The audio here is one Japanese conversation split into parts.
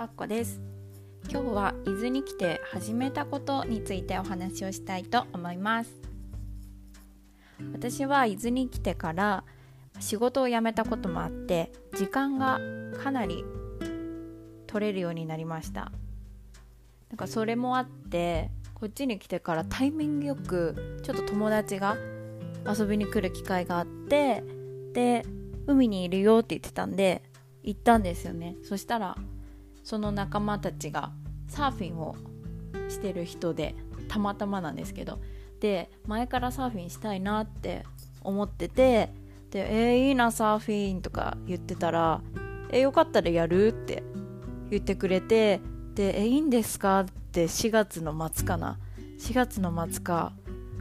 はっこです。今日は伊豆に来て始めたことについてお話をしたいと思います。私は伊豆に来てから仕事を辞めたこともあって時間がかなり取れるようになりました。なんかそれもあってこっちに来てからタイミングよくちょっと友達が遊びに来る機会があってで海にいるよって言ってたんで行ったんですよね。そしたらその仲間たちがサーフィンをしてる人でたまたまなんですけどで前からサーフィンしたいなって思っててで「えー、いいなサーフィン」とか言ってたら「えー、よかったらやる?」って言ってくれてで「えー、いいんですか?」って4月の末かな4月の末か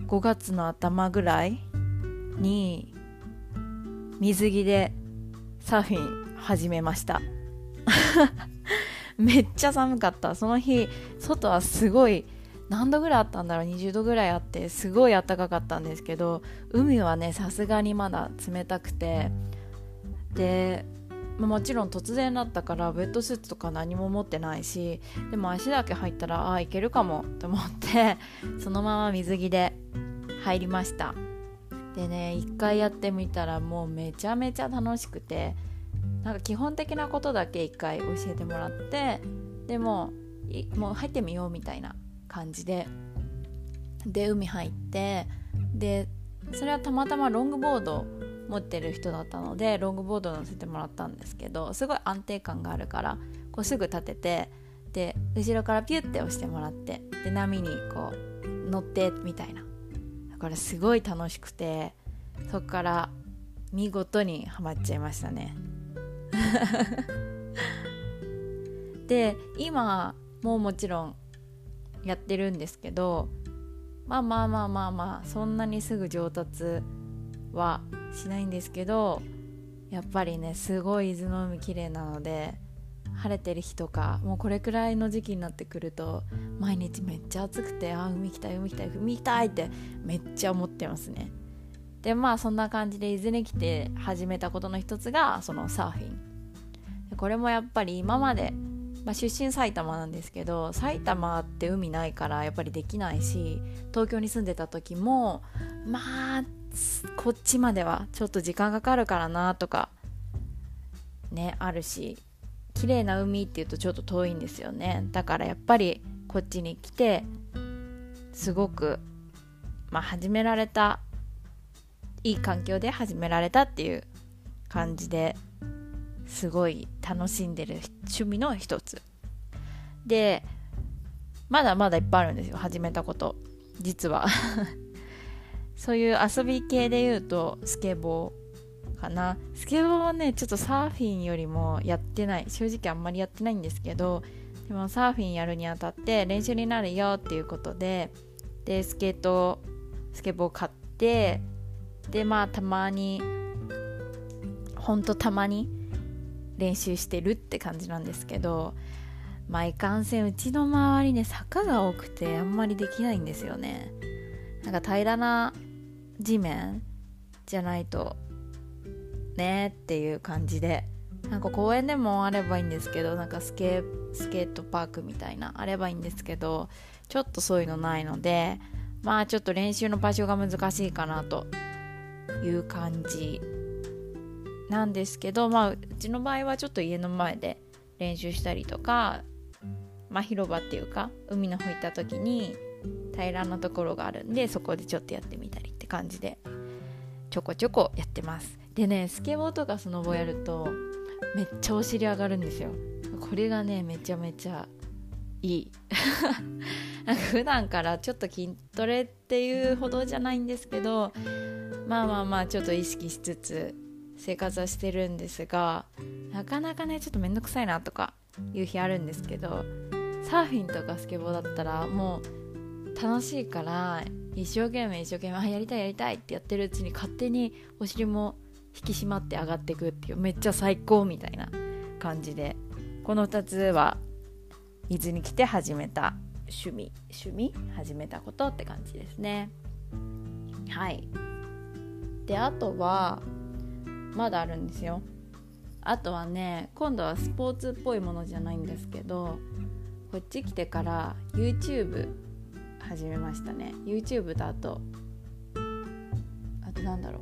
5月の頭ぐらいに水着でサーフィン始めました めっちゃ寒かった。その日外はすごい何度ぐらいあったんだろう？20度ぐらいあってすごい暖かかったんですけど海はねさすがにまだ冷たくて。でもちろん突然だったからウェットスーツとか何も持ってないしでも足だけ入ったらああいけるかもと思ってそのまま水着で入りました。でね一回やってみたらもうめちゃめちゃ楽しくてなんか基本的なことだけ一回教えてもらってでももう入ってみようみたいな感じで。で海入ってでそれはたまたまロングボード持ってる人だったのでロングボード乗せてもらったんですけどすごい安定感があるからこうすぐ立ててで後ろからピュッて押してもらってで波にこう乗ってみたいな。だからすごい楽しくてそっから見事にはまっちゃいましたね。で今ももちろんやってるんですけどまあまあまあまあまあそんなにすぐ上達はしないんですけどやっぱりねすごい伊豆の海綺麗なので晴れてる日とかもうこれくらいの時期になってくると毎日めっちゃ暑くてあ海行きたい海行きたい海行きたいってめっちゃ思ってますね。でまあそんな感じで伊豆に来て始めたことの一つがそのサーフィン。これもやっぱり今まで、まあ、出身埼玉なんですけど埼玉って海ないからやっぱりできないし東京に住んでた時もまあこっちまではちょっと時間かかるからなとかねあるし綺麗な海っていうとちょっと遠いんですよね。だからやっぱりこっちに来てすごくまあ始められたいい環境で始められたっていう感じですごい楽しんでる趣味の一つ。でまだまだいっぱいあるんですよ始めたこと。実は。そういう遊び系で言うとスケボーかな。スケボーはねちょっとサーフィンよりもやってない。正直あんまりやってないんですけどでもサーフィンやるにあたって練習になるよっていうことででスケートスケボー買ってでまあたまにほんとたまに練習してるって感じなんですけどまあいかんせんうちの周りね坂が多くてあんまりできないんですよね。なんか平らな地面じゃないとねっていう感じで。なんか公園でもあればいいんですけどなんかスケスケートパークみたいなあればいいんですけどちょっとそういうのないのでまあちょっと練習の場所が難しいかなという感じなんですけど、まあ、うちの場合はちょっと家の前で練習したりとか、まあ、広場っていうか海の方行った時に平らなところがあるんでそこでちょっとやってみたりって感じでちょこちょこやってます。でねスケボーとかスノボやるとめっちゃお尻上がるんですよ。これがねめちゃめちゃいい。なんか普段からちょっと筋トレっていうほどじゃないんですけどまあまあまあちょっと意識しつつ生活はしてるんですがなかなかねちょっと面倒くさいなとかいう日あるんですけどサーフィンとかスケボーだったらもう楽しいから一生懸命一生懸命やりたいやりたいってやってるうちに勝手にお尻も引き締まって上がっていくっていうめっちゃ最高みたいな感じでこの2つは伊豆に来て始めた趣味趣味？始めたことって感じですね。はい。であとはまだあるんですよ。あとはね今度はスポーツっぽいものじゃないんですけどこっち来てから YouTube 始めましたね。YouTube とあとあとなんだろ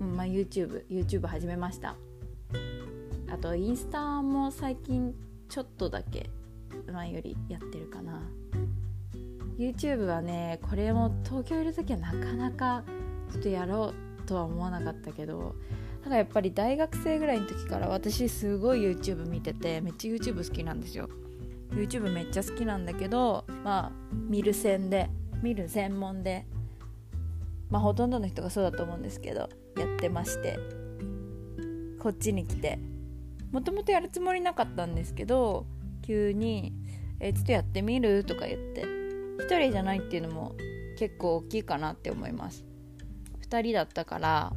う、うんまあ、YouTube YouTube 始めました。あとインスタも最近ちょっとだけ前よりやってるかな。YouTube はねこれも東京いる時はなかなかちょっとやろうとは思わなかったけどただやっぱり大学生ぐらいの時から私すごい YouTube 見ててめっちゃ YouTube 好きなんですよ YouTube めっちゃ好きなんだけどまあ見る専で見る専門でまあほとんどの人がそうだと思うんですけどやってましてこっちに来てもともとやるつもりなかったんですけど急に「えちょっとやってみる?」とか言って1人じゃないっていうのも結構大きいかなって思います2人だったから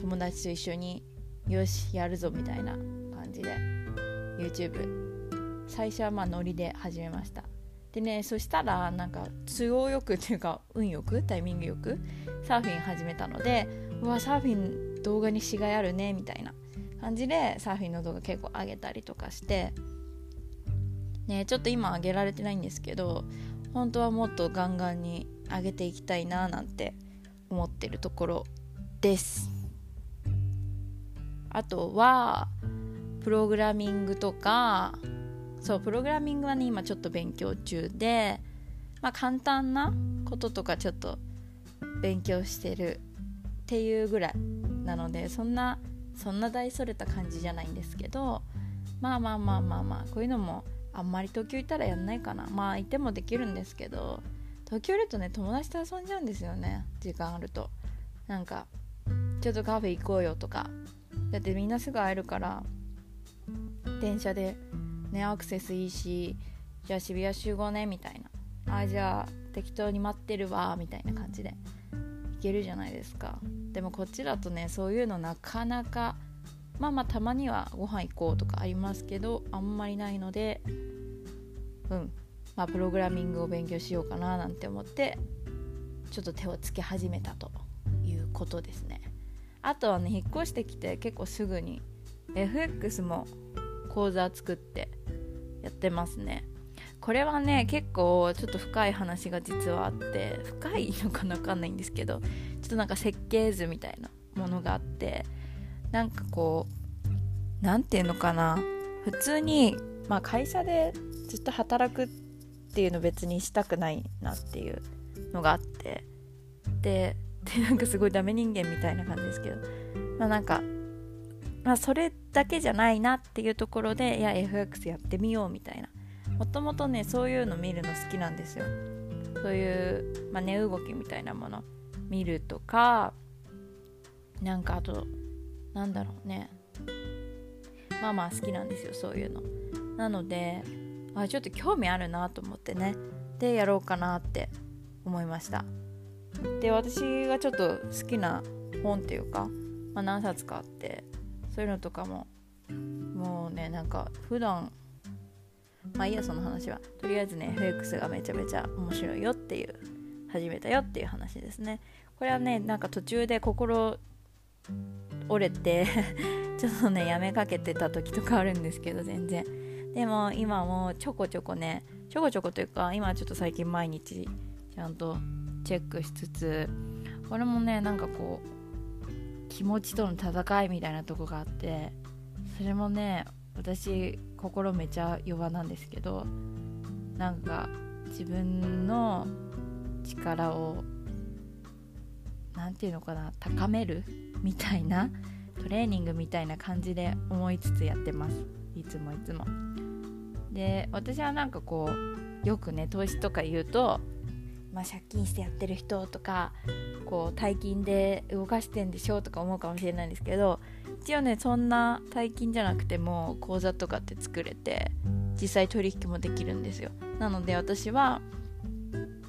友達と一緒によしやるぞみたいな感じで YouTube 最初はまあノリで始めました。でねそしたらなんか都合よくっていうか運よく？タイミングよく？サーフィン始めたのでうわサーフィン動画にしがいあるねみたいな感じでサーフィンの動画結構上げたりとかして。ねちょっと今上げられてないんですけど本当はもっとガンガンに上げていきたいななんて思ってるところです。あとはプログラミングとかそうプログラミングはね今ちょっと勉強中でまあ簡単なこととかちょっと勉強してるっていうぐらいなのでそんなそんな大それた感じじゃないんですけどまあまあまあまあまあこういうのもあんまり東京行ったらやんないかな。まあいてもできるんですけど東京いるとね友達と遊んじゃうんですよね。時間あると。なんかちょっとカフェ行こうよとかだってみんなすぐ会えるから電車でねアクセスいいしじゃあ渋谷集合ねみたいな。あじゃあ適当に待ってるわみたいな感じで。行けるじゃないですか。でもこっちだとねそういうのなかなかまあまあたまにはご飯行こうとかありますけどあんまりないのでうん。まあプログラミングを勉強しようかななんて思ってちょっと手をつけ始めたということですね。あとはね引っ越してきて結構すぐに FX も講座作ってやってますね。これはね結構ちょっと深い話が実はあって深いのかな分かんないんですけどちょっとなんか設計図みたいなものがあってなんかこう何て言うのかな普通に、まあ、会社でずっと働くっていうの別にしたくないなっていうのがあってででなんかすごいダメ人間みたいな感じですけど。まあなんかまあそれだけじゃないなっていうところでいや FX やってみようみたいな。もともとねそういうの見るの好きなんですよ。そういう、まあ、値動きみたいなもの。見るとかなんかあとなんだろうね。まあまあ好きなんですよそういうの。なのであちょっと興味あるなと思ってね。でやろうかなって思いました。で私がちょっと好きな本っていうか、まあ、何冊かあってそういうのとかももうねなんか普段まあいいやその話は。とりあえずね FX がめちゃめちゃ面白いよっていう始めたよっていう話ですね。これはねなんか途中で心折れて ちょっとねやめかけてた時とかあるんですけど全然。でも今もちょこちょこねちょこちょこというか今ちょっと最近毎日ちゃんとチェックしつつこれもねなんかこう気持ちとの戦いみたいなとこがあってそれもね私心めちゃ弱なんですけどなんか自分の力を何て言うのかな高めるみたいなトレーニングみたいな感じで思いつつやってます。いつもいつも。で私はなんかこうよくね投資とか言うと、まあ、借金してやってる人とかこう大金で動かしてんでしょとか思うかもしれないんですけど一応ねそんな大金じゃなくても口座とかって作れて実際取引もできるんですよ。なので私は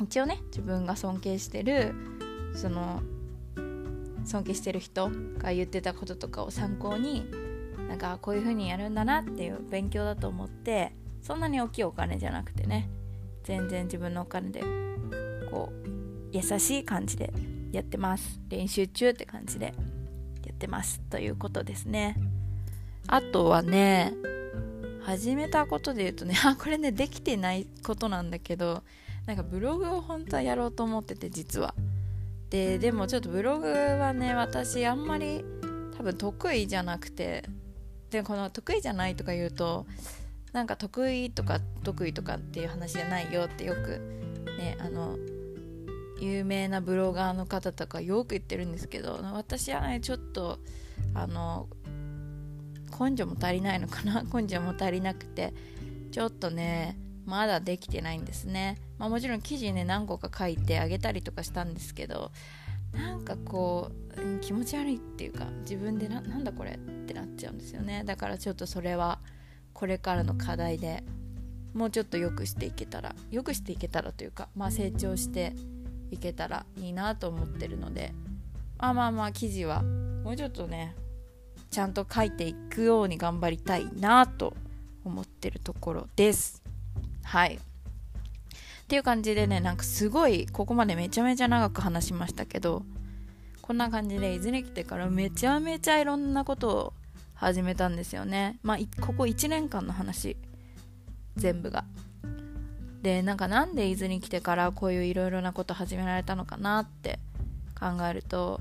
一応ね自分が尊敬してるその尊敬してる人が言ってたこととかを参考になんかこういう風にやるんだなっていう勉強だと思ってそんなに大きいお金じゃなくてね全然自分のお金でこう優しい感じでやってます。練習中って感じでやってます。ということですね。あとはね始めたことで言うとね あこれねできてないことなんだけどなんかブログを本当はやろうと思ってて実は。ででもちょっとブログはね私あんまり多分得意じゃなくてでこの得意じゃないとか言うとなんか得意とか得意とかっていう話じゃないよってよくねあの有名なブロガーの方とかよく言ってるんですけど私はねちょっとあの根性も足りないのかな？根性も足りなくてちょっとねまだできてないんですね、まあ、もちろん記事ね何個か書いてあげたりとかしたんですけどなんかこう気持ち悪いっていうか自分でななんだこれってなっちゃうんですよね。だからちょっとそれはこれからの課題でもうちょっと良くしていけたら良くしていけたらというかまあ成長していけたらいいなと思ってるのでまあまあまあ記事はもうちょっとねちゃんと書いていくように頑張りたいなと思ってるところです。はい。っていう感じでねなんかすごいここまでめちゃめちゃ長く話しましたけどこんな感じで伊豆に来てからめちゃめちゃいろんなことを始めたんですよね。まあここ1年間の話全部がでなんかなんで伊豆に来てからこういういろいろなこと始められたのかなって考えると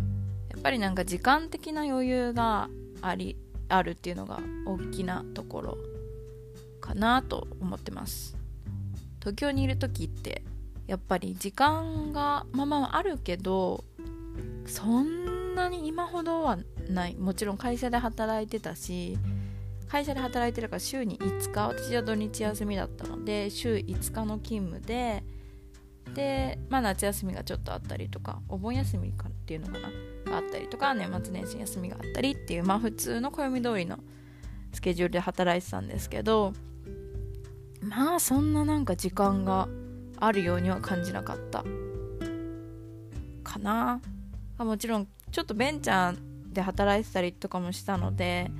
やっぱりなんか時間的な余裕がありあるっていうのが大きなところかなと思ってます。東京にいる時ってやっぱり時間がまあまああるけどそんなに今ほどはない。もちろん会社で働いてたし会社で働いてるから週に5日私は土日休みだったので週5日の勤務でで、まあ、夏休みがちょっとあったりとかお盆休みかっていうのかながあったりとか年末年始休みがあったりっていうまあ普通の暦通りのスケジュールで働いてたんですけどまあそんななんか時間があるようには感じなかった。かな。もちろんちょっとベンチャーで働いてたりとかもしたので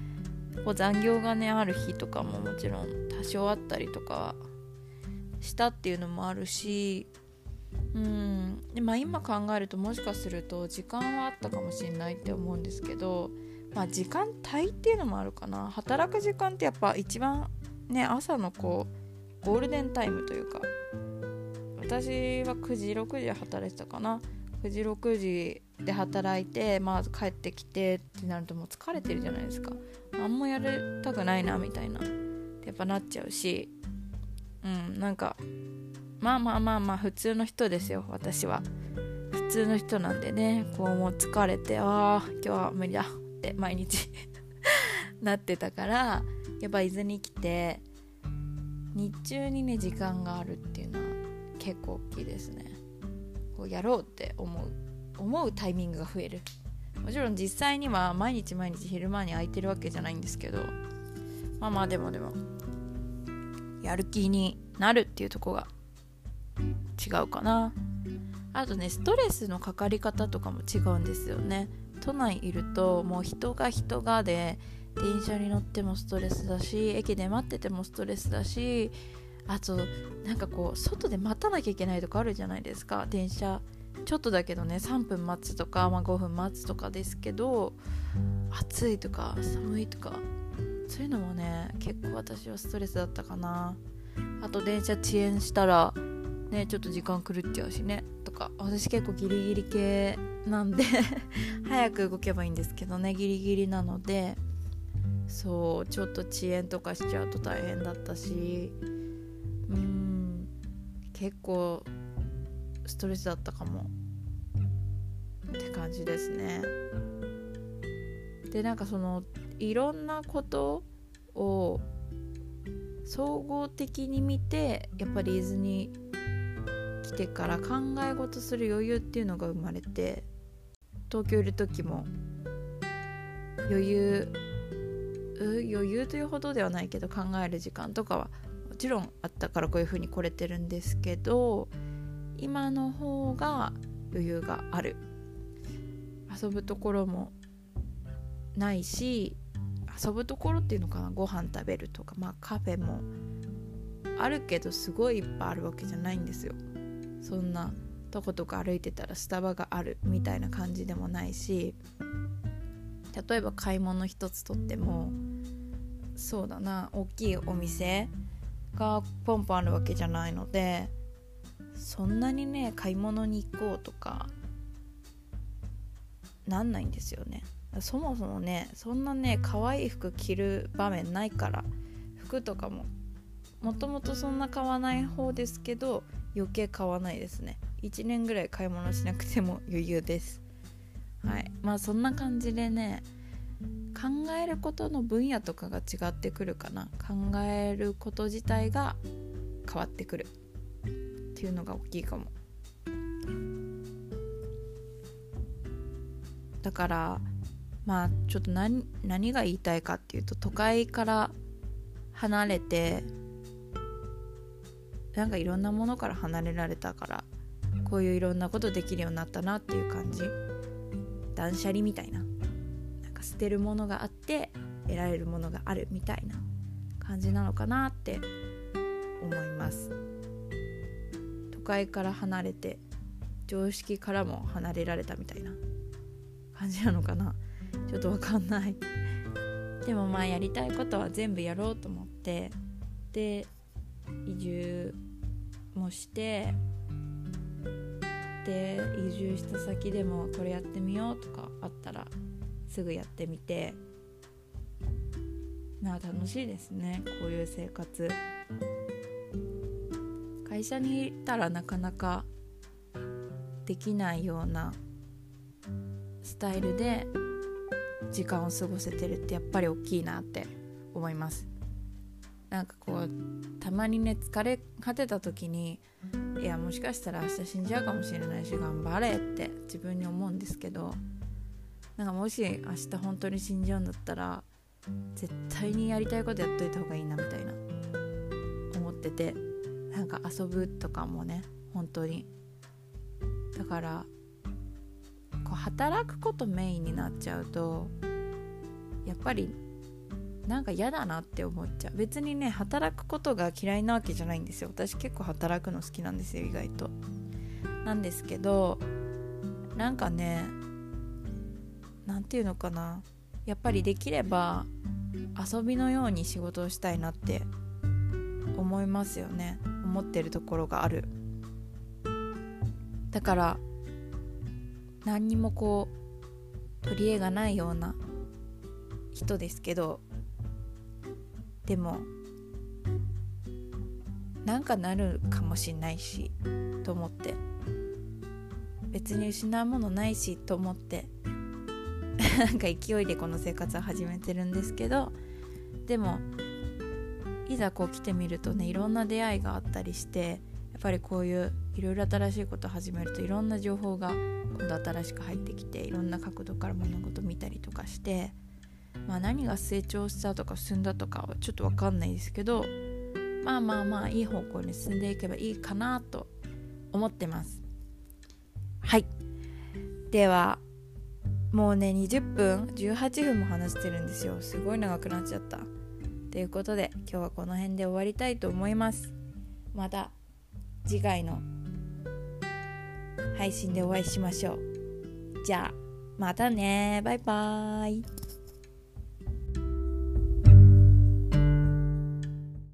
こう残業がねある日とかももちろん多少あったりとかしたっていうのもあるしうんで、まあ、今考えるともしかすると時間はあったかもしれないって思うんですけど、まあ、時間帯っていうのもあるかな。働く時間ってやっぱ一番ね朝のこうゴールデンタイムというか私は9時6時で働いてたかな。9時6時で働いてまあ帰ってきてってなるともう疲れてるじゃないですか。何もやりたくないなみたいな。やっぱなっちゃうし。うんなんかまあまあまあまあ普通の人ですよ私は。普通の人なんでねこうもう疲れてああ今日は無理だって毎日 なってたからやっぱ伊豆に来て日中にね時間があるっていうのは結構大きいですね。こうやろうって思う思うタイミングが増える。もちろん実際には毎日毎日昼間に空いてるわけじゃないんですけどまあまあでもでもやる気になるっていうとこが違うかな。あとねストレスのかかり方とかも違うんですよね。都内いるともう人が人がで電車に乗ってもストレスだし駅で待っててもストレスだしあとなんかこう外で待たなきゃいけないとかあるじゃないですか。電車ちょっとだけどね3分待つとか、まあ、5分待つとかですけど暑いとか寒いとかそういうのもね結構私はストレスだったかな。あと電車遅延したらねちょっと時間狂っちゃうしねとか。私結構ギリギリ系なんで 早く動けばいいんですけどねギリギリなので。そうちょっと遅延とかしちゃうと大変だったし。うん結構ストレスだったかも。って感じですね。でなんかそのいろんなことを総合的に見てやっぱり伊豆に来てから考え事する余裕っていうのが生まれて東京いる時も余裕余裕というほどではないけど考える時間とかはもちろんあったからこういう風に来れてるんですけど今の方が余裕がある。遊ぶところもないし遊ぶところっていうのかな？ご飯食べるとか。まあカフェもあるけどすごいいっぱいあるわけじゃないんですよ。そんなとことか歩いてたらスタバがあるみたいな感じでもないし例えば買い物一つとってもそうだな大きいお店がポンポンあるわけじゃないのでそんなにね買い物に行こうとかなんないんですよね。そもそもねそんなね可愛い服着る場面ないから服とかももともとそんな買わない方ですけど余計買わないですね。1年ぐらい買い物しなくても余裕です。はい。まあそんな感じでね考えることの分野とかが違ってくるかな。考えること自体が変わってくる。っていうのが大きいかも。だからまあちょっと何何が言いたいかっていうと都会から離れてなんかいろんなものから離れられたからこういういろんなことできるようになったなっていう感じ。断捨離みたいな。なんか捨てるものがあって得られるものがあるみたいな感じなのかなって思います。都会から離れて常識からも離れられたみたいな。感じなのかな？ちょっとわかんない。でもまあやりたいことは全部やろうと思ってで移住もしてで移住した先でもこれやってみようとかあったらすぐやってみてまあ楽しいですね。こういう生活。会社にいたらなかなかできないようなスタイルで時間を過ごせてるってやっぱり大きいなって思います。なんかこうたまにね疲れ果てた時にいやもしかしたら明日死んじゃうかもしれないし頑張れって自分に思うんですけどなんかもし明日本当に死んじゃうんだったら絶対にやりたいことやっといた方がいいなみたいな思ってて。なんか遊ぶとかもね本当に。だからこう働くことメインになっちゃうとやっぱりなんか嫌だなって思っちゃう。別にね働くことが嫌いなわけじゃないんですよ。私結構働くの好きなんですよ意外と。なんですけどなんかね何て言うのかな。やっぱりできれば遊びのように仕事をしたいなって思いますよね。思ってるところがある。だから何にもこう取り柄がないような人ですけどでもなんかなるかもしんないしと思って。別に失うものないしと思って。なんか勢いでこの生活を始めてるんですけどでもいざこう来てみるとねいろんな出会いがあったりしてやっぱりこういういろいろ新しいことを始めるといろんな情報が今度新しく入ってきていろんな角度から物事見たりとかしてまあ何が成長したとか進んだとかはちょっと分かんないですけどまあまあまあいい方向に進んでいけばいいかなと思ってます。はい。ではもうね20分18分も話してるんですよ。すごい長くなっちゃった。ということで今日はこの辺で終わりたいと思います。また次回の配信でお会いしましょう。じゃあまたね。バイバーイ。